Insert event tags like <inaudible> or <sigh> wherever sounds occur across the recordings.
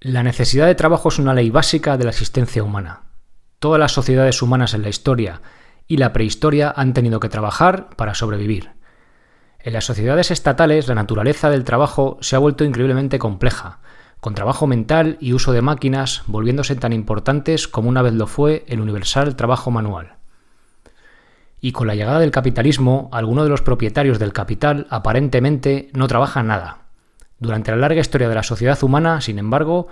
La necesidad de trabajo es una ley básica de la existencia humana. Todas las sociedades humanas en la historia y la prehistoria han tenido que trabajar para sobrevivir. En las sociedades estatales la naturaleza del trabajo se ha vuelto increíblemente compleja, con trabajo mental y uso de máquinas volviéndose tan importantes como una vez lo fue el universal trabajo manual. Y con la llegada del capitalismo, algunos de los propietarios del capital aparentemente no trabajan nada durante la larga historia de la sociedad humana, sin embargo,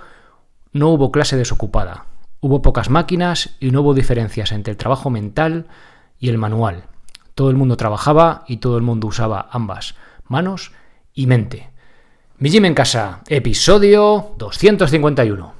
no hubo clase desocupada. Hubo pocas máquinas y no hubo diferencias entre el trabajo mental y el manual. Todo el mundo trabajaba y todo el mundo usaba ambas, manos y mente. Mi en casa, episodio 251.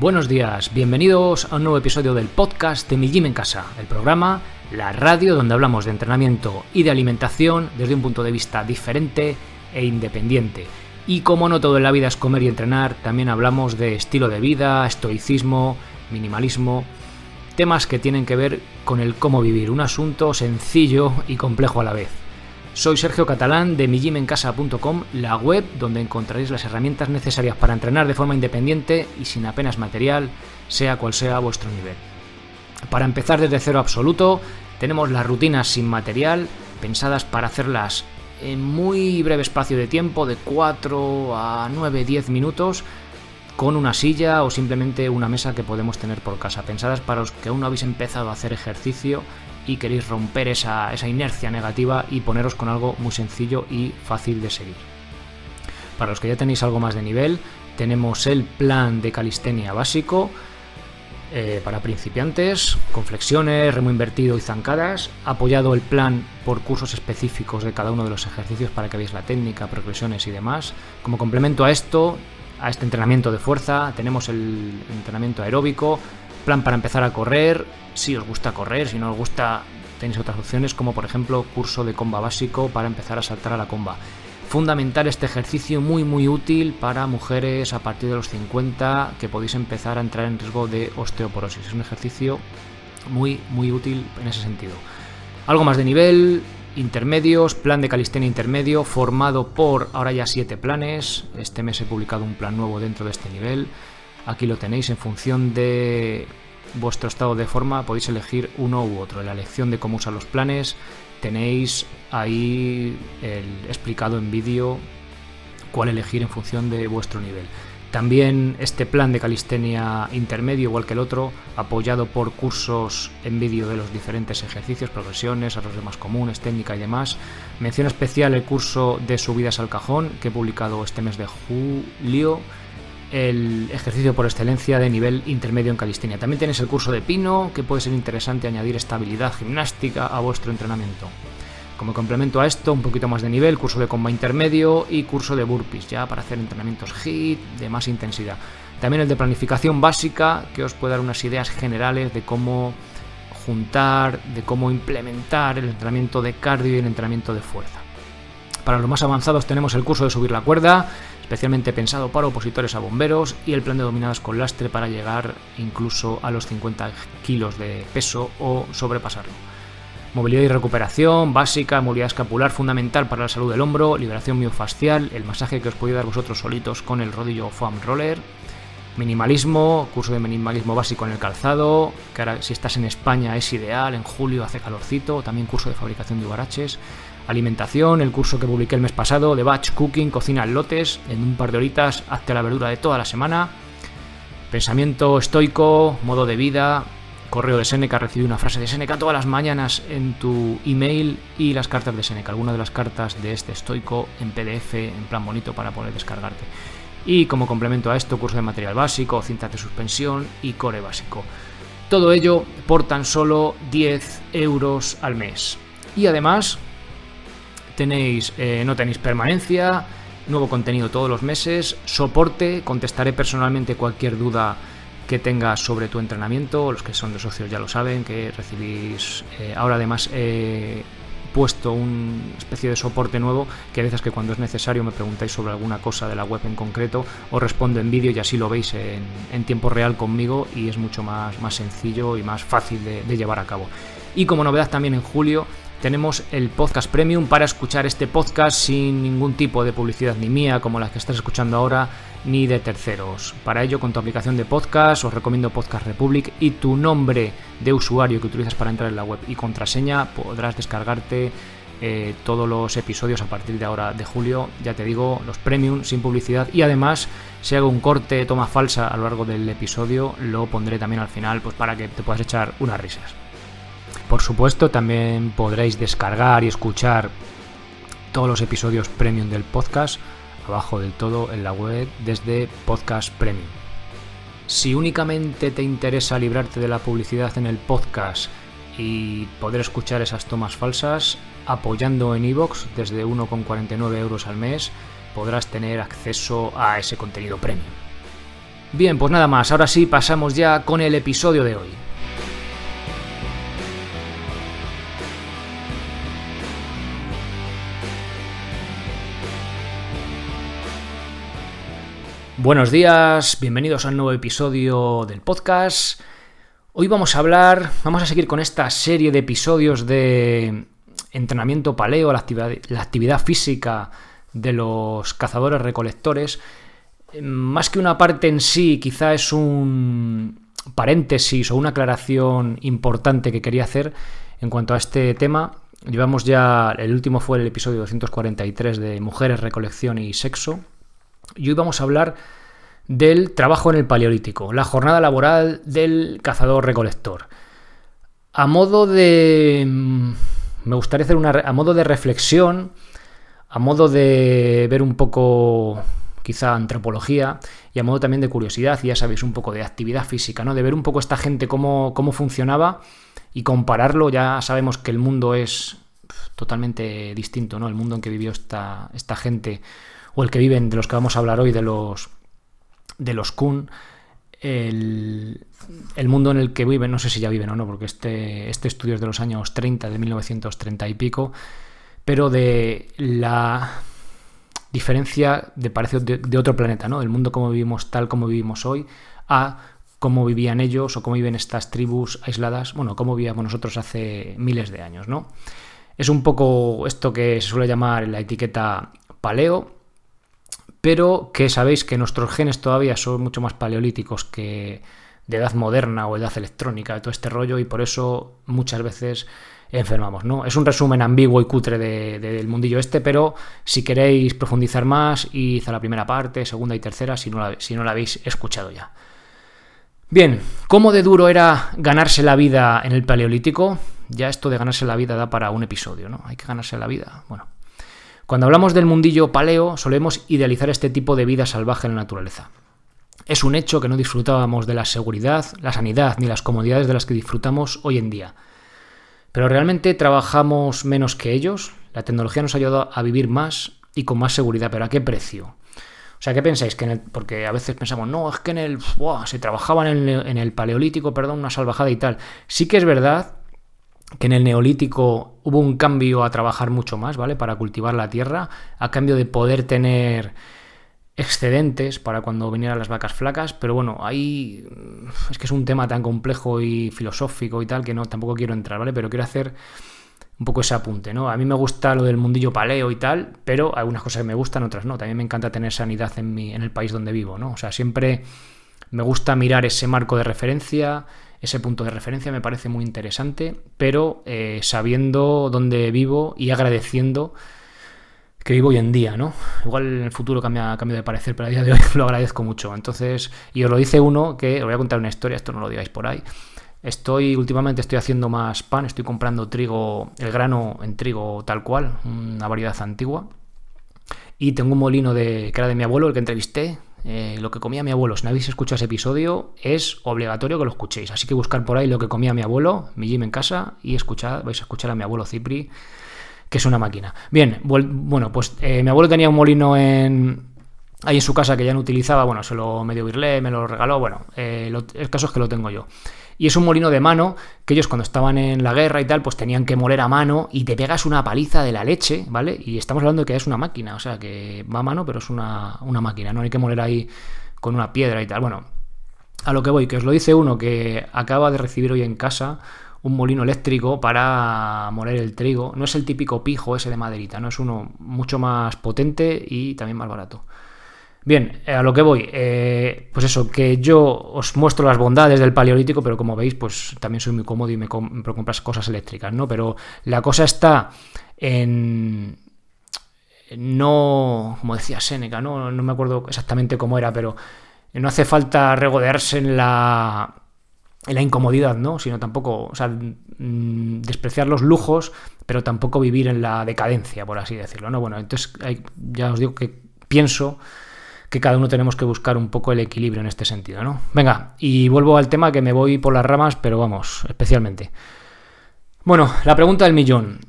Buenos días, bienvenidos a un nuevo episodio del podcast de Mi Gym en Casa, el programa, la radio donde hablamos de entrenamiento y de alimentación desde un punto de vista diferente e independiente. Y como no todo en la vida es comer y entrenar, también hablamos de estilo de vida, estoicismo, minimalismo, temas que tienen que ver con el cómo vivir, un asunto sencillo y complejo a la vez. Soy Sergio Catalán de mijimencasa.com, la web donde encontraréis las herramientas necesarias para entrenar de forma independiente y sin apenas material, sea cual sea vuestro nivel. Para empezar desde cero absoluto, tenemos las rutinas sin material, pensadas para hacerlas en muy breve espacio de tiempo, de 4 a 9, 10 minutos, con una silla o simplemente una mesa que podemos tener por casa, pensadas para los que aún no habéis empezado a hacer ejercicio y queréis romper esa, inercia negativa y poneros con algo muy sencillo y fácil de seguir. Para los que ya tenéis algo más de nivel, tenemos el plan de calistenia básico eh, para principiantes, con flexiones, remo invertido y zancadas, apoyado el plan por cursos específicos de cada uno de los ejercicios para que veáis la técnica, progresiones y demás. Como complemento a esto, a este entrenamiento de fuerza, tenemos el entrenamiento aeróbico, plan para empezar a correr, si os gusta correr, si no os gusta tenéis otras opciones como por ejemplo curso de comba básico para empezar a saltar a la comba. Fundamental este ejercicio, muy muy útil para mujeres a partir de los 50 que podéis empezar a entrar en riesgo de osteoporosis. Es un ejercicio muy muy útil en ese sentido. Algo más de nivel, intermedios, plan de calistenia intermedio, formado por ahora ya siete planes. Este mes he publicado un plan nuevo dentro de este nivel. Aquí lo tenéis en función de vuestro estado de forma, podéis elegir uno u otro. En la elección de cómo usar los planes tenéis ahí el explicado en vídeo cuál elegir en función de vuestro nivel. También este plan de calistenia intermedio, igual que el otro, apoyado por cursos en vídeo de los diferentes ejercicios, progresiones, errores más comunes, técnica y demás. Mención especial el curso de subidas al cajón que he publicado este mes de julio el ejercicio por excelencia de nivel intermedio en calistenia. También tenéis el curso de pino, que puede ser interesante añadir estabilidad gimnástica a vuestro entrenamiento. Como complemento a esto, un poquito más de nivel, curso de comba intermedio y curso de burpees, ya para hacer entrenamientos HIIT de más intensidad. También el de planificación básica, que os puede dar unas ideas generales de cómo juntar, de cómo implementar el entrenamiento de cardio y el entrenamiento de fuerza. Para los más avanzados tenemos el curso de subir la cuerda, especialmente pensado para opositores a bomberos, y el plan de dominadas con lastre para llegar incluso a los 50 kilos de peso o sobrepasarlo. Movilidad y recuperación básica, movilidad escapular fundamental para la salud del hombro, liberación miofascial, el masaje que os podéis dar vosotros solitos con el rodillo foam roller, minimalismo, curso de minimalismo básico en el calzado, que ahora si estás en España es ideal, en julio hace calorcito, también curso de fabricación de huaraches, alimentación, el curso que publiqué el mes pasado de batch cooking, cocina en lotes, en un par de horitas hazte la verdura de toda la semana, pensamiento estoico, modo de vida, correo de Seneca, recibí una frase de Seneca todas las mañanas en tu email y las cartas de Seneca, algunas de las cartas de este estoico en PDF, en plan bonito para poder descargarte. Y como complemento a esto, curso de material básico, cintas de suspensión y core básico. Todo ello por tan solo 10 euros al mes. Y además, tenéis, eh, no tenéis permanencia, nuevo contenido todos los meses, soporte, contestaré personalmente cualquier duda que tengas sobre tu entrenamiento, los que son de socios ya lo saben, que recibís, eh, ahora además he puesto una especie de soporte nuevo que a veces que cuando es necesario me preguntáis sobre alguna cosa de la web en concreto, os respondo en vídeo y así lo veis en, tiempo real conmigo y es mucho más, más sencillo y más fácil de llevar a cabo. Y como novedad también en julio tenemos el podcast premium para escuchar este podcast sin ningún tipo de publicidad ni mía, como las que estás escuchando ahora, ni de terceros. Para ello, con tu aplicación de podcast, os recomiendo Podcast Republic y tu nombre de usuario que utilizas para entrar en la web y contraseña, podrás descargarte eh, todos los episodios a partir de ahora de julio, ya te digo, los premium sin publicidad y además si hago un corte, toma falsa a lo largo del episodio, lo pondré también al final pues para que te puedas echar unas risas. Por supuesto, también podréis descargar y escuchar todos los episodios premium del podcast abajo del todo en la web desde Podcast Premium. Si únicamente te interesa librarte de la publicidad en el podcast y poder escuchar esas tomas falsas, apoyando en iVoox desde 1,49 euros al mes podrás tener acceso a ese contenido premium. Bien, pues nada más, ahora sí pasamos ya con el episodio de hoy. Buenos días, bienvenidos a un nuevo episodio del podcast. Hoy vamos a hablar, vamos a seguir con esta serie de episodios de entrenamiento paleo, la actividad, física de los cazadores recolectores. Más que una parte en sí, quizá es un paréntesis o una aclaración importante que quería hacer en cuanto a este tema. Llevamos ya, el último fue el episodio 243 de Mujeres, Recolección y Sexo, y hoy vamos a hablar del trabajo en el Paleolítico, la jornada laboral del cazador-recolector. A modo de... Mm, me gustaría hacer una... a modo de reflexión, a modo de ver un poco quizá antropología y a modo también de curiosidad, ya sabéis, un poco de actividad física, ¿no? De ver un poco esta gente cómo, cómo funcionaba y compararlo. Ya sabemos que el mundo es totalmente distinto, ¿no? El mundo en que vivió esta, esta gente o el que viven, de los que vamos a hablar hoy, de los, de los Kun, el, mundo en el que viven, no sé si ya viven o no, porque este, este estudio es de los años 30, de 1930 y pico, pero de la diferencia de parece de, otro planeta, ¿no? El mundo como vivimos tal como vivimos hoy, a cómo vivían ellos o cómo viven estas tribus aisladas, bueno, cómo vivíamos nosotros hace miles de años, ¿no? Es un poco esto que se suele llamar la etiqueta paleo, pero que sabéis que nuestros genes todavía son mucho más paleolíticos que de edad moderna o edad electrónica, de todo este rollo, y por eso muchas veces enfermamos, ¿no? Es un resumen ambiguo y cutre del mundillo este, pero si queréis profundizar más, a la primera parte, segunda y tercera, si no la, si no la habéis escuchado ya. Bien, ¿cómo de duro era ganarse la vida en el paleolítico? Ya esto de ganarse la vida da para un episodio, ¿no? Hay que ganarse la vida. Bueno, cuando hablamos del mundillo paleo, solemos idealizar este tipo de vida salvaje en la naturaleza. Es un hecho que no disfrutábamos de la seguridad, la sanidad ni las comodidades de las que disfrutamos hoy en día. Pero realmente trabajamos menos que ellos. La tecnología nos ha ayudado a vivir más y con más seguridad, pero ¿a qué precio? O sea, ¿qué pensáis? Que porque a veces pensamos, no, es que en el. se trabajaba en el, en el paleolítico, perdón, una salvajada y tal. Sí que es verdad que en el neolítico hubo un cambio a trabajar mucho más, ¿vale? Para cultivar la tierra, a cambio de poder tener excedentes para cuando vinieran las vacas flacas, pero bueno, ahí es que es un tema tan complejo y filosófico y tal que no tampoco quiero entrar, ¿vale? Pero quiero hacer un poco ese apunte, ¿no? A mí me gusta lo del mundillo paleo y tal, pero algunas cosas me gustan, otras no. También me encanta tener sanidad en, mi, en el país donde vivo, ¿no? O sea, siempre me gusta mirar ese marco de referencia, ese punto de referencia me parece muy interesante, pero eh, sabiendo dónde vivo y agradeciendo que vivo hoy en día, ¿no? Igual en el futuro cambia, cambio de parecer, pero a día de hoy <laughs> lo agradezco mucho. Entonces, y os lo dice uno que os voy a contar una historia, esto no lo digáis por ahí. Estoy, últimamente estoy haciendo más pan, estoy comprando trigo, el grano en trigo tal cual, una variedad antigua. Y tengo un molino de, que era de mi abuelo, el que entrevisté, eh, lo que comía mi abuelo. Si no habéis escuchado ese episodio, es obligatorio que lo escuchéis. Así que buscar por ahí lo que comía mi abuelo, mi gym en casa, y escuchad, vais a escuchar a mi abuelo Cipri, que es una máquina. Bien, bueno, pues eh, mi abuelo tenía un molino en, ahí en su casa que ya no utilizaba, bueno, se lo medio virlé, me lo regaló, bueno, eh, el caso es que lo tengo yo. Y es un molino de mano que ellos cuando estaban en la guerra y tal, pues tenían que moler a mano y te pegas una paliza de la leche, ¿vale? Y estamos hablando de que es una máquina, o sea, que va a mano, pero es una, máquina, no hay que moler ahí con una piedra y tal. Bueno, a lo que voy, que os lo dice uno que acaba de recibir hoy en casa un molino eléctrico para moler el trigo. No es el típico pijo ese de maderita, no es uno mucho más potente y también más barato. Bien, eh, a lo que voy, eh, pues eso, que yo os muestro las bondades del paleolítico, pero como veis, pues también soy muy cómodo y me compro compras cosas eléctricas, ¿no? Pero la cosa está en, no, como decía Seneca, ¿no? no me acuerdo exactamente cómo era, pero no hace falta regodearse en la, en la incomodidad, ¿no? Sino tampoco, o sea, mm, despreciar los lujos, pero tampoco vivir en la decadencia, por así decirlo, ¿no? Bueno, entonces ya os digo que pienso que cada uno tenemos que buscar un poco el equilibrio en este sentido, ¿no? Venga, y vuelvo al tema que me voy por las ramas, pero vamos, especialmente. Bueno, la pregunta del millón.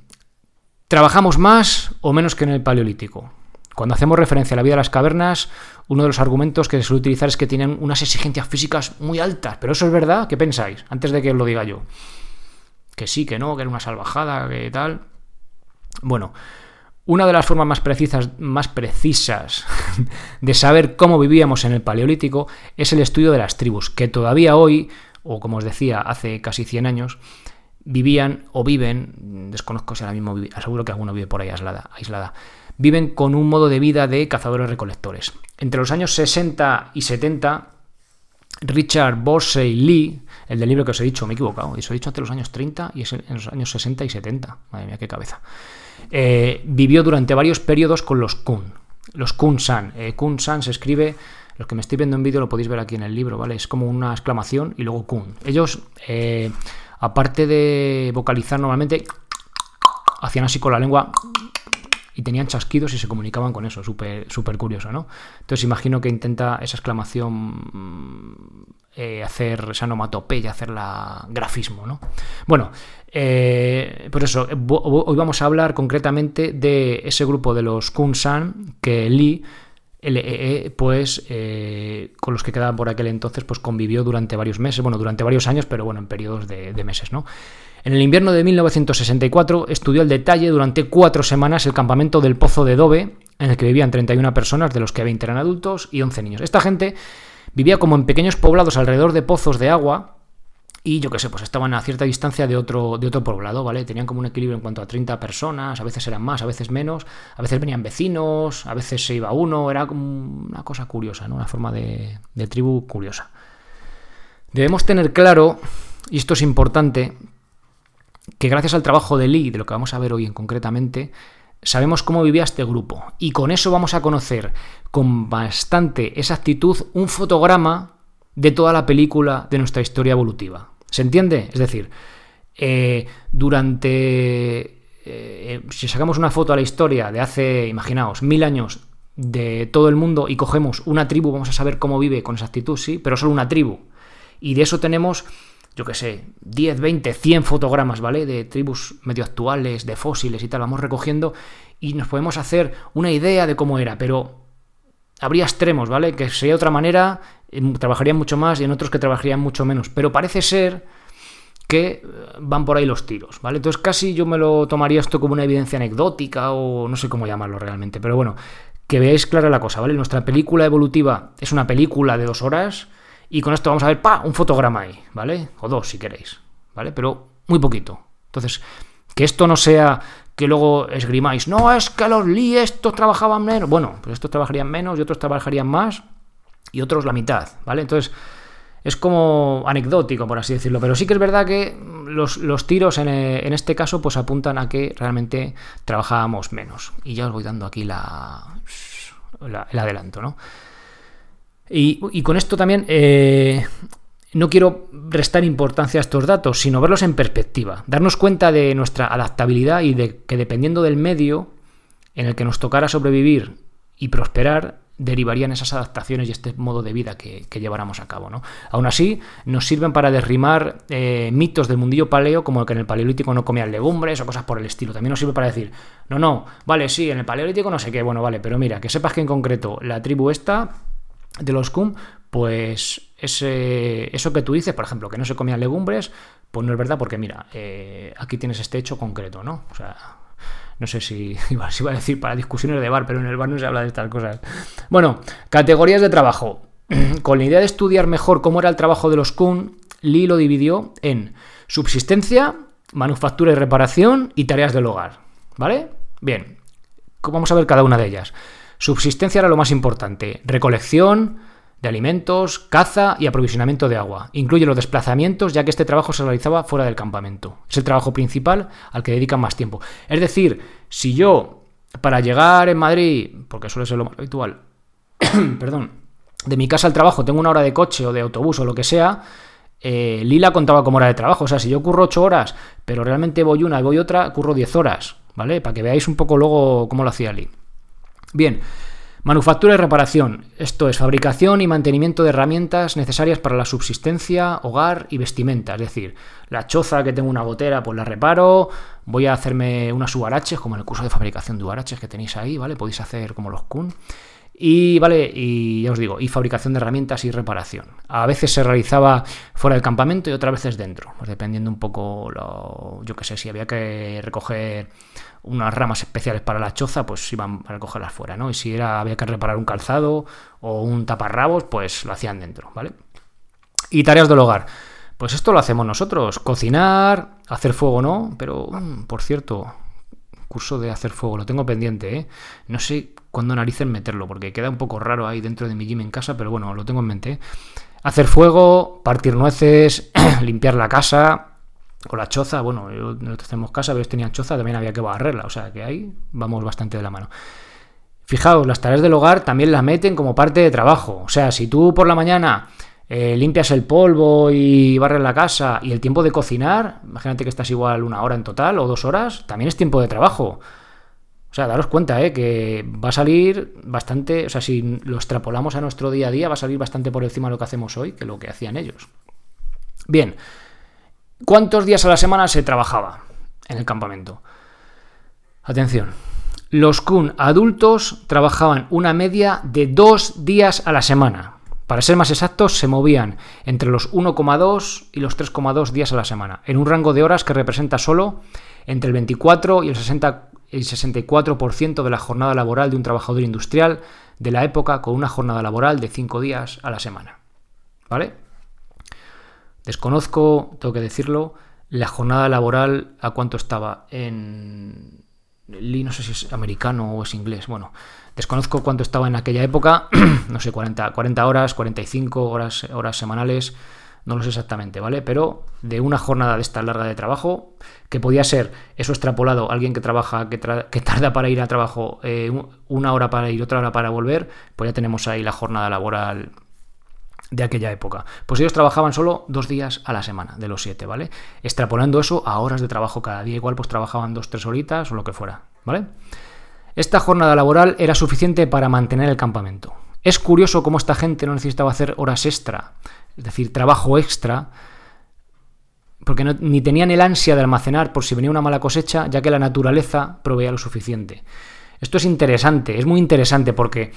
¿Trabajamos más o menos que en el Paleolítico? Cuando hacemos referencia a la vida de las cavernas, uno de los argumentos que se suele utilizar es que tienen unas exigencias físicas muy altas. ¿Pero eso es verdad? ¿Qué pensáis? Antes de que os lo diga yo. Que sí, que no, que era una salvajada, que tal. Bueno, una de las formas más precisas, más precisas <laughs> de saber cómo vivíamos en el Paleolítico es el estudio de las tribus, que todavía hoy, o como os decía, hace casi 100 años, vivían o viven, desconozco si ahora mismo aseguro que alguno vive por ahí aislada, aislada, viven con un modo de vida de cazadores-recolectores. Entre los años 60 y 70, Richard Borsey Lee, el del libro que os he dicho, me he equivocado, eso he dicho entre los años 30 y en los años 60 y 70, madre mía, qué cabeza, eh, vivió durante varios periodos con los Kun, los Kun-san. Eh, Kun-san se escribe, los que me estoy viendo en vídeo lo podéis ver aquí en el libro, ¿vale? Es como una exclamación y luego Kun. Ellos, eh, aparte de vocalizar normalmente, hacían así con la lengua y tenían chasquidos y se comunicaban con eso, súper super curioso, ¿no? Entonces imagino que intenta esa exclamación mm, eh, hacer esa onomatopeya, hacerla grafismo, ¿no? Bueno, eh, por eso, hoy vamos a hablar concretamente de ese grupo de los Kun-san que Lee LEE, pues eh, con los que quedaban por aquel entonces, pues convivió durante varios meses, bueno, durante varios años, pero bueno, en periodos de meses, ¿no? En el invierno de 1964 estudió al detalle durante cuatro semanas el campamento del Pozo de Dove, en el que vivían 31 personas, de los que 20 eran adultos y 11 niños. Esta gente vivía como en pequeños poblados alrededor de pozos de agua, y yo qué sé, pues estaban a cierta distancia de otro, de otro poblado, ¿vale? Tenían como un equilibrio en cuanto a 30 personas, a veces eran más, a veces menos, a veces venían vecinos, a veces se iba uno, era como una cosa curiosa, ¿no? Una forma de, de tribu curiosa. Debemos tener claro, y esto es importante, que gracias al trabajo de Lee, de lo que vamos a ver hoy en concretamente, sabemos cómo vivía este grupo. Y con eso vamos a conocer con bastante exactitud un fotograma de toda la película de nuestra historia evolutiva. ¿Se entiende? Es decir, eh, durante... Eh, si sacamos una foto a la historia de hace, imaginaos, mil años de todo el mundo y cogemos una tribu, vamos a saber cómo vive con exactitud, sí, pero solo una tribu. Y de eso tenemos yo qué sé, 10, 20, 100 fotogramas, ¿vale? De tribus medio actuales, de fósiles y tal, vamos recogiendo y nos podemos hacer una idea de cómo era, pero habría extremos, ¿vale? Que sería otra manera, em, trabajarían mucho más y en otros que trabajarían mucho menos, pero parece ser que eh, van por ahí los tiros, ¿vale? Entonces casi yo me lo tomaría esto como una evidencia anecdótica o no sé cómo llamarlo realmente, pero bueno, que veáis clara la cosa, ¿vale? Nuestra película evolutiva es una película de dos horas, y con esto vamos a ver, pa, un fotograma ahí, ¿vale? O dos si queréis, ¿vale? Pero muy poquito. Entonces, que esto no sea que luego esgrimáis, no, es que los Lee estos trabajaban menos. Bueno, pues estos trabajarían menos y otros trabajarían más y otros la mitad, ¿vale? Entonces, es como anecdótico, por así decirlo. Pero sí que es verdad que los, tiros en, en, este caso pues apuntan a que realmente trabajábamos menos. Y ya os voy dando aquí la, la el adelanto, ¿no? Y, con esto también eh, no quiero restar importancia a estos datos, sino verlos en perspectiva, darnos cuenta de nuestra adaptabilidad y de que dependiendo del medio en el que nos tocara sobrevivir y prosperar, derivarían esas adaptaciones y este modo de vida que, lleváramos a cabo. ¿no? Aún así, nos sirven para derrimar eh, mitos del mundillo paleo, como que en el paleolítico no comían legumbres o cosas por el estilo. También nos sirve para decir, no, no, vale, sí, en el paleolítico no sé qué, bueno, vale, pero mira, que sepas que en concreto la tribu esta de los cum, pues ese, eso que tú dices, por ejemplo, que no se comían legumbres, pues no es verdad porque mira, eh, aquí tienes este hecho concreto, ¿no? O sea, no sé si <laughs> iba, a decir para discusiones de bar, pero en el bar no se habla de estas cosas. Bueno, categorías de trabajo. <clears throat> Con la idea de estudiar mejor cómo era el trabajo de los Kun, Lee lo dividió en Subsistencia, manufactura y reparación y tareas del hogar. ¿Vale? Bien, vamos a ver cada una de ellas. Subsistencia era lo más importante. Recolección de alimentos, caza y aprovisionamiento de agua. Incluye los desplazamientos, ya que este trabajo se realizaba fuera del campamento. Es el trabajo principal al que dedican más tiempo. Es decir, si yo, para llegar en Madrid, porque suele ser lo más habitual, <clears throat> perdón, de mi casa al trabajo tengo una hora de coche o de autobús o lo que sea, eh, Lila contaba como hora de trabajo. O sea, si yo curro 8 horas, pero realmente voy una y voy otra, curro 10 horas, ¿vale? Para que veáis un poco luego cómo lo hacía Lee. Bien, manufactura y reparación. Esto es fabricación y mantenimiento de herramientas necesarias para la subsistencia, hogar y vestimenta. Es decir, la choza que tengo una gotera, pues la reparo. Voy a hacerme unas huaraches, como en el curso de fabricación de huaraches que tenéis ahí, ¿vale? Podéis hacer como los kun. Y vale, y ya os digo, y fabricación de herramientas y reparación. A veces se realizaba fuera del campamento y otras veces dentro, pues dependiendo un poco, lo, yo qué sé, si había que recoger unas ramas especiales para la choza, pues iban a recogerlas fuera, ¿no? Y si era, había que reparar un calzado o un taparrabos, pues lo hacían dentro, ¿vale? Y tareas del hogar. Pues esto lo hacemos nosotros, cocinar, hacer fuego, ¿no? Pero, mm, por cierto, curso de hacer fuego, lo tengo pendiente, ¿eh? No sé cuándo narices meterlo, porque queda un poco raro ahí dentro de mi gym en casa, pero bueno, lo tengo en mente. Hacer fuego, partir nueces, <clears throat> limpiar la casa, o la choza, bueno, nosotros tenemos casa, pero tenían choza, también había que barrerla, o sea que ahí vamos bastante de la mano. Fijaos, las tareas del hogar también las meten como parte de trabajo. O sea, si tú por la mañana eh, limpias el polvo y barres la casa y el tiempo de cocinar, imagínate que estás igual una hora en total o dos horas, también es tiempo de trabajo. O sea, daros cuenta, ¿eh? que va a salir bastante, o sea, si lo extrapolamos a nuestro día a día, va a salir bastante por encima de lo que hacemos hoy que lo que hacían ellos. Bien, ¿cuántos días a la semana se trabajaba en el campamento? Atención, los Kun adultos trabajaban una media de dos días a la semana. Para ser más exactos, se movían entre los 1,2 y los 3,2 días a la semana, en un rango de horas que representa solo entre el 24 y el, 60, el 64% de la jornada laboral de un trabajador industrial de la época con una jornada laboral de 5 días a la semana. ¿Vale? Desconozco, tengo que decirlo, la jornada laboral a cuánto estaba en... No sé si es americano o es inglés. Bueno, Desconozco cuánto estaba en aquella época, <clears throat> no sé, 40, 40 horas, 45 horas, horas semanales, no lo sé exactamente, ¿vale? Pero de una jornada de esta larga de trabajo, que podía ser eso extrapolado, alguien que trabaja, que, tarda para ir a trabajo eh, una hora para ir, otra hora para volver, pues ya tenemos ahí la jornada laboral de aquella época. Pues ellos trabajaban solo dos días a la semana, de los siete, ¿vale? Extrapolando eso a horas de trabajo cada día, igual pues trabajaban dos, tres horitas o lo que fuera, ¿vale? Esta jornada laboral era suficiente para mantener el campamento. Es curioso cómo esta gente no necesitaba hacer horas extra, es decir, trabajo extra, porque ni tenían el ansia de almacenar por si venía una mala cosecha, ya que la naturaleza proveía lo suficiente. Esto es interesante, es muy interesante porque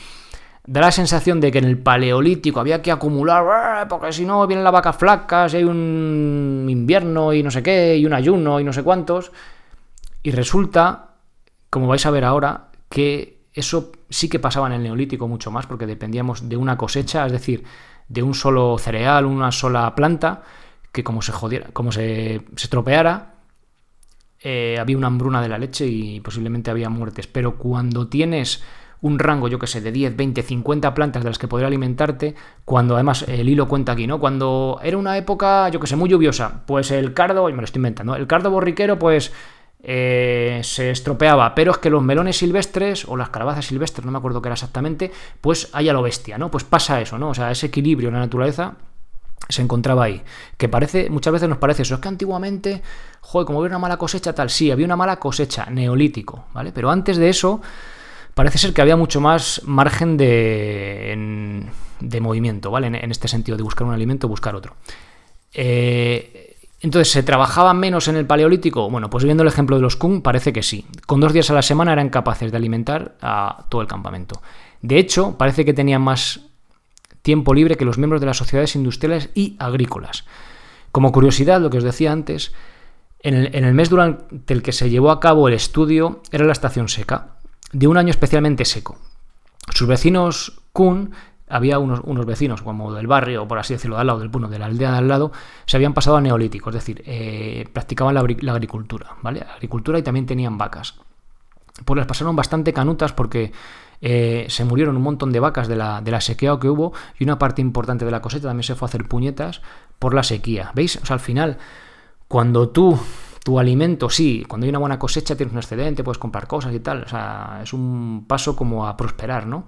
da la sensación de que en el paleolítico había que acumular, porque si no vienen las vacas flacas, y hay un invierno y no sé qué, y un ayuno y no sé cuántos, y resulta como vais a ver ahora, que eso sí que pasaba en el neolítico mucho más, porque dependíamos de una cosecha, es decir, de un solo cereal, una sola planta, que como se jodiera, como se, se eh, había una hambruna de la leche y posiblemente había muertes. Pero cuando tienes un rango, yo que sé, de 10, 20, 50 plantas de las que poder alimentarte, cuando además el hilo cuenta aquí, ¿no? Cuando era una época, yo que sé, muy lluviosa, pues el cardo, y me lo estoy inventando, el cardo borriquero, pues eh, se estropeaba, pero es que los melones silvestres o las calabazas silvestres, no me acuerdo qué era exactamente, pues hay a lo bestia, ¿no? Pues pasa eso, ¿no? O sea, ese equilibrio en la naturaleza se encontraba ahí. Que parece, muchas veces nos parece eso, es que antiguamente, joder, como había una mala cosecha, tal, sí, había una mala cosecha, neolítico, ¿vale? Pero antes de eso, parece ser que había mucho más margen de, de movimiento, ¿vale? En, en, este sentido, de buscar un alimento, buscar otro. Eh, entonces, ¿se trabajaba menos en el paleolítico? Bueno, pues viendo el ejemplo de los Kung, parece que sí. Con dos días a la semana eran capaces de alimentar a todo el campamento. De hecho, parece que tenían más tiempo libre que los miembros de las sociedades industriales y agrícolas. Como curiosidad, lo que os decía antes, en el, en el mes durante el que se llevó a cabo el estudio era la estación seca, de un año especialmente seco. Sus vecinos Kun había unos, unos, vecinos, como del barrio, por así decirlo, de al lado del puno, de la aldea de al lado, se habían pasado a neolítico, es decir, eh, practicaban la, agricultura, ¿vale? Agricultura y también tenían vacas. Pues las pasaron bastante canutas porque eh, se murieron un montón de vacas de la, de la sequía que hubo y una parte importante de la cosecha también se fue a hacer puñetas por la sequía. ¿Veis? O sea, al final, cuando tú tu alimento, sí, cuando hay una buena cosecha tienes un excedente, puedes comprar cosas y tal, o sea, es un paso como a prosperar, ¿no?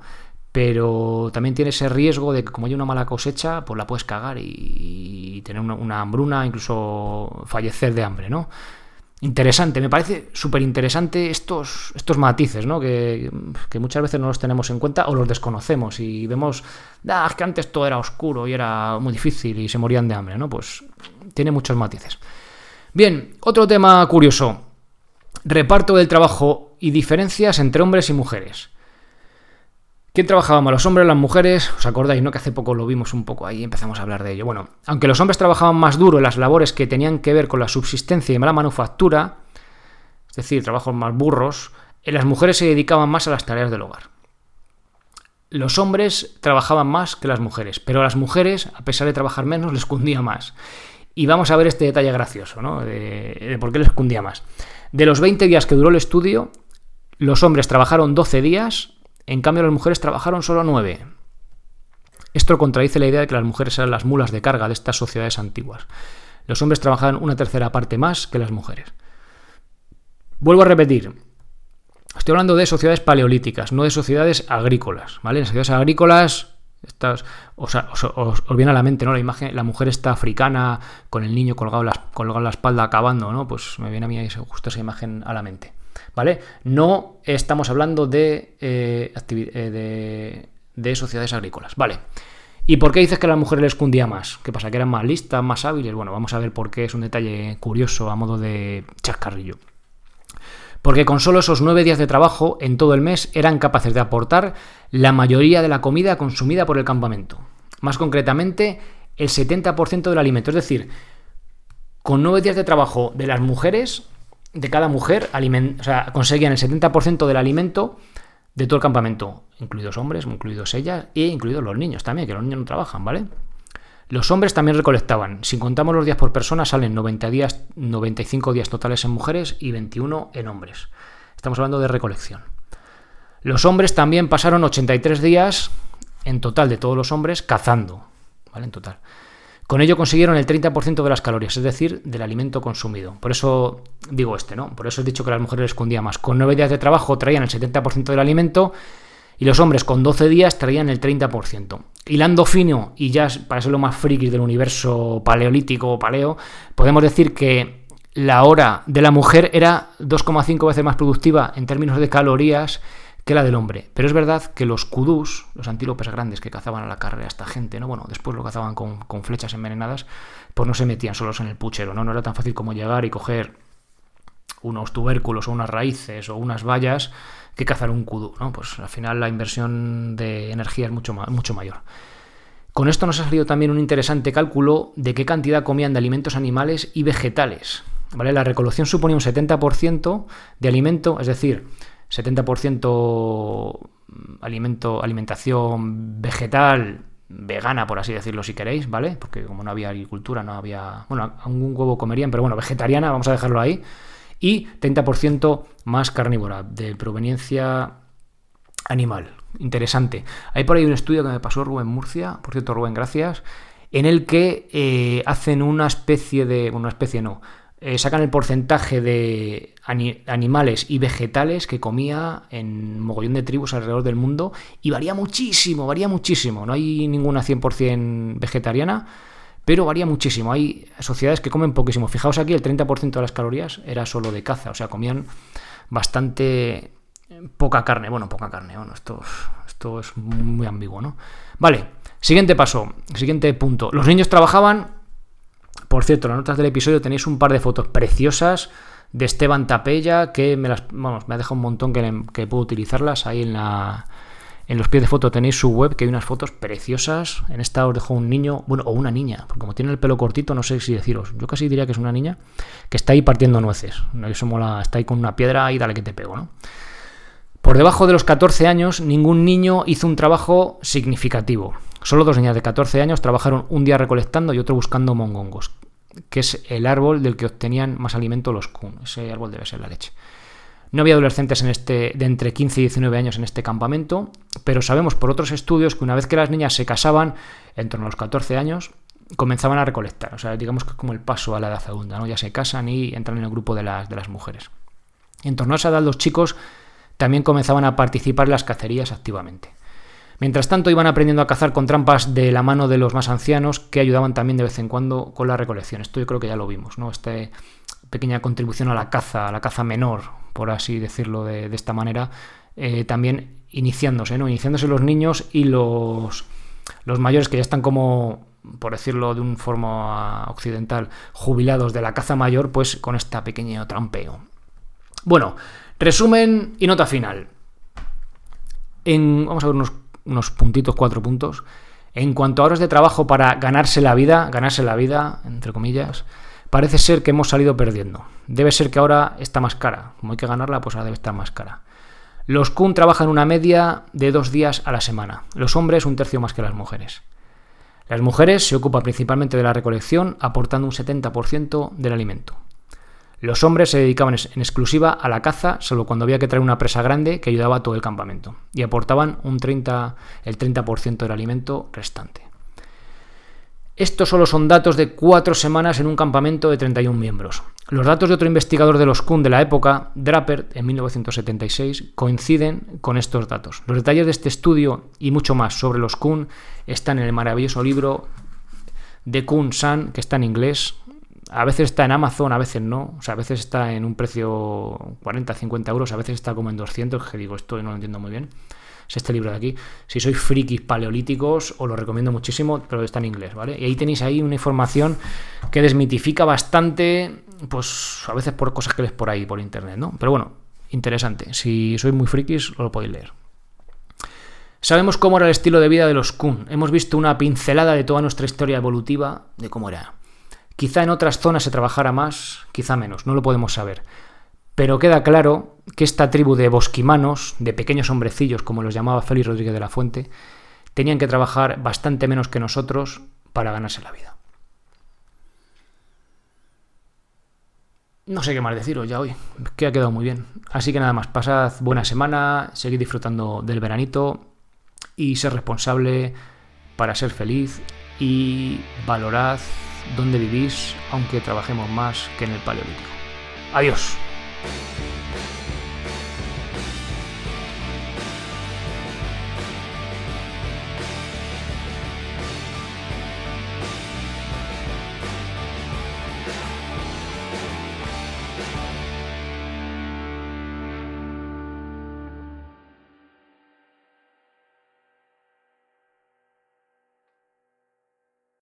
Pero también tiene ese riesgo de que como hay una mala cosecha, pues la puedes cagar y, tener una, hambruna, incluso fallecer de hambre, ¿no? Interesante, me parece súper interesante estos, estos matices, ¿no? Que, que, muchas veces no los tenemos en cuenta o los desconocemos y vemos, ah, es que antes todo era oscuro y era muy difícil y se morían de hambre, ¿no? Pues tiene muchos matices. Bien, otro tema curioso. Reparto del trabajo y diferencias entre hombres y mujeres. ¿Quién trabajaba más, los hombres o las mujeres? ¿Os acordáis, no? Que hace poco lo vimos un poco ahí, empezamos a hablar de ello. Bueno, aunque los hombres trabajaban más duro en las labores que tenían que ver con la subsistencia y la manufactura, es decir, trabajos más burros, eh, las mujeres se dedicaban más a las tareas del hogar. Los hombres trabajaban más que las mujeres, pero a las mujeres, a pesar de trabajar menos, les cundía más. Y vamos a ver este detalle gracioso, ¿no? De, por qué les cundía más. De los 20 días que duró el estudio, los hombres trabajaron 12 días, en cambio las mujeres trabajaron solo 9. Esto contradice la idea de que las mujeres eran las mulas de carga de estas sociedades antiguas. Los hombres trabajaban una tercera parte más que las mujeres. Vuelvo a repetir, estoy hablando de sociedades paleolíticas, no de sociedades agrícolas. ¿vale? En sociedades agrícolas estas, os, viene a la mente, ¿no? La imagen, la mujer está africana con el niño colgado, la, colgado la espalda acabando, ¿no? Pues me viene a mí justo esa imagen a la mente. ¿Vale? No estamos hablando de, eh, eh, de, sociedades agrícolas. Vale. ¿Y por qué dices que a las mujeres les cundía más? ¿Qué pasa? ¿Que eran más listas, más hábiles? Bueno, vamos a ver por qué es un detalle curioso a modo de chascarrillo porque con solo esos nueve días de trabajo en todo el mes eran capaces de aportar la mayoría de la comida consumida por el campamento. Más concretamente, el 70% del alimento. Es decir, con nueve días de trabajo de las mujeres, de cada mujer, conseguían el 70% del alimento de todo el campamento, incluidos hombres, incluidos ellas e incluidos los niños también, que los niños no trabajan, ¿vale? Los hombres también recolectaban. Si contamos los días por persona, salen 90 días, 95 días totales en mujeres y 21 en hombres. Estamos hablando de recolección. Los hombres también pasaron 83 días en total de todos los hombres cazando. ¿Vale? En total. Con ello consiguieron el 30% de las calorías, es decir, del alimento consumido. Por eso digo este, ¿no? Por eso he dicho que las mujeres les escondía más. Con 9 días de trabajo traían el 70% del alimento y los hombres con 12 días traían el 30%. Hilando fino, y ya para ser lo más frikis del universo paleolítico o paleo, podemos decir que la hora de la mujer era 2,5 veces más productiva en términos de calorías que la del hombre. Pero es verdad que los kudus, los antílopes grandes que cazaban a la carrera a esta gente, ¿no? Bueno, después lo cazaban con, con, flechas envenenadas, pues no se metían solos en el puchero, ¿no? No era tan fácil como llegar y coger unos tubérculos o unas raíces o unas vallas que cazar un kudu, ¿no? Pues al final la inversión de energía es mucho, mucho mayor. Con esto nos ha salido también un interesante cálculo de qué cantidad comían de alimentos animales y vegetales. ¿vale? La recolección suponía un 70% de alimento, es decir, 70% alimento, alimentación vegetal, vegana, por así decirlo, si queréis, ¿vale? Porque como no había agricultura, no había. Bueno, algún huevo comerían, pero bueno, vegetariana, vamos a dejarlo ahí y 30% más carnívora, de proveniencia animal. Interesante. Hay por ahí un estudio que me pasó Rubén Murcia, por cierto, Rubén, gracias, en el que eh, hacen una especie de. Bueno, una especie no. Eh, sacan el porcentaje de animales y vegetales que comía en mogollón de tribus alrededor del mundo y varía muchísimo, varía muchísimo. No hay ninguna 100% vegetariana pero varía muchísimo. Hay sociedades que comen poquísimo. Fijaos aquí, el 30% de las calorías era solo de caza, o sea, comían bastante poca carne. Bueno, poca carne, bueno, esto, esto es muy ambiguo, ¿no? Vale, siguiente paso, siguiente punto. Los niños trabajaban, por cierto, en las notas del episodio tenéis un par de fotos preciosas de Esteban Tapella, que me las, vamos, me ha dejado un montón que, que puedo utilizarlas ahí en la, en los pies de foto tenéis su web, que hay unas fotos preciosas. En esta os dejo un niño, bueno, o una niña, porque como tiene el pelo cortito, no sé si deciros. Yo casi diría que es una niña que está ahí partiendo nueces. Eso mola, está ahí con una piedra y dale que te pego, ¿no? Por debajo de los 14 años, ningún niño hizo un trabajo significativo. Solo dos niñas de 14 años trabajaron un día recolectando y otro buscando mongongos, que es el árbol del que obtenían más alimento los kun. Ese árbol debe ser la leche. No había adolescentes en este, de entre 15 y 19 años en este campamento, pero sabemos por otros estudios que una vez que las niñas se casaban, en torno a los 14 años, comenzaban a recolectar. O sea, digamos que es como el paso a la edad adulta, ¿no? Ya se casan y entran en el grupo de las, de las mujeres. En torno a esa edad, los chicos también comenzaban a participar en las cacerías activamente. Mientras tanto, iban aprendiendo a cazar con trampas de la mano de los más ancianos, que ayudaban también de vez en cuando con la recolección. Esto yo creo que ya lo vimos, ¿no? Esta pequeña contribución a la caza, a la caza menor, por así decirlo de, esta manera, eh, también iniciándose, ¿no? Iniciándose los niños y los, los mayores que ya están como por decirlo de un forma occidental, jubilados de la caza mayor, pues con esta pequeño trampeo. Bueno, resumen y nota final. Vamos a ver unos unos puntitos, cuatro puntos. En cuanto a horas de trabajo para ganarse la vida, ganarse la vida, entre comillas, parece ser que hemos salido perdiendo. Debe ser que ahora está más cara. Como hay que ganarla, pues ahora debe estar más cara. Los Kun trabajan una media de dos días a la semana. Los hombres un tercio más que las mujeres. Las mujeres se ocupan principalmente de la recolección, aportando un 70% del alimento. Los hombres se dedicaban en exclusiva a la caza, solo cuando había que traer una presa grande que ayudaba a todo el campamento, y aportaban un 30, el 30% del alimento restante. Estos solo son datos de cuatro semanas en un campamento de 31 miembros. Los datos de otro investigador de los Kun de la época, Draper, en 1976, coinciden con estos datos. Los detalles de este estudio y mucho más sobre los Kun están en el maravilloso libro de Kun San, que está en inglés, a veces está en Amazon, a veces no. O sea, a veces está en un precio 40, 50 euros, a veces está como en 200, que digo, esto no lo entiendo muy bien. Es este libro de aquí. Si sois frikis paleolíticos, os lo recomiendo muchísimo, pero está en inglés, ¿vale? Y ahí tenéis ahí una información que desmitifica bastante, pues a veces por cosas que lees por ahí, por internet, ¿no? Pero bueno, interesante. Si sois muy frikis, lo podéis leer. Sabemos cómo era el estilo de vida de los Kun. Hemos visto una pincelada de toda nuestra historia evolutiva de cómo era. Quizá en otras zonas se trabajara más, quizá menos, no lo podemos saber. Pero queda claro que esta tribu de bosquimanos, de pequeños hombrecillos, como los llamaba Félix Rodríguez de la Fuente, tenían que trabajar bastante menos que nosotros para ganarse la vida. No sé qué más deciros ya hoy, que ha quedado muy bien. Así que nada más, pasad buena semana, seguid disfrutando del veranito y ser responsable para ser feliz y valorad dónde vivís, aunque trabajemos más que en el Paleolítico. Adiós.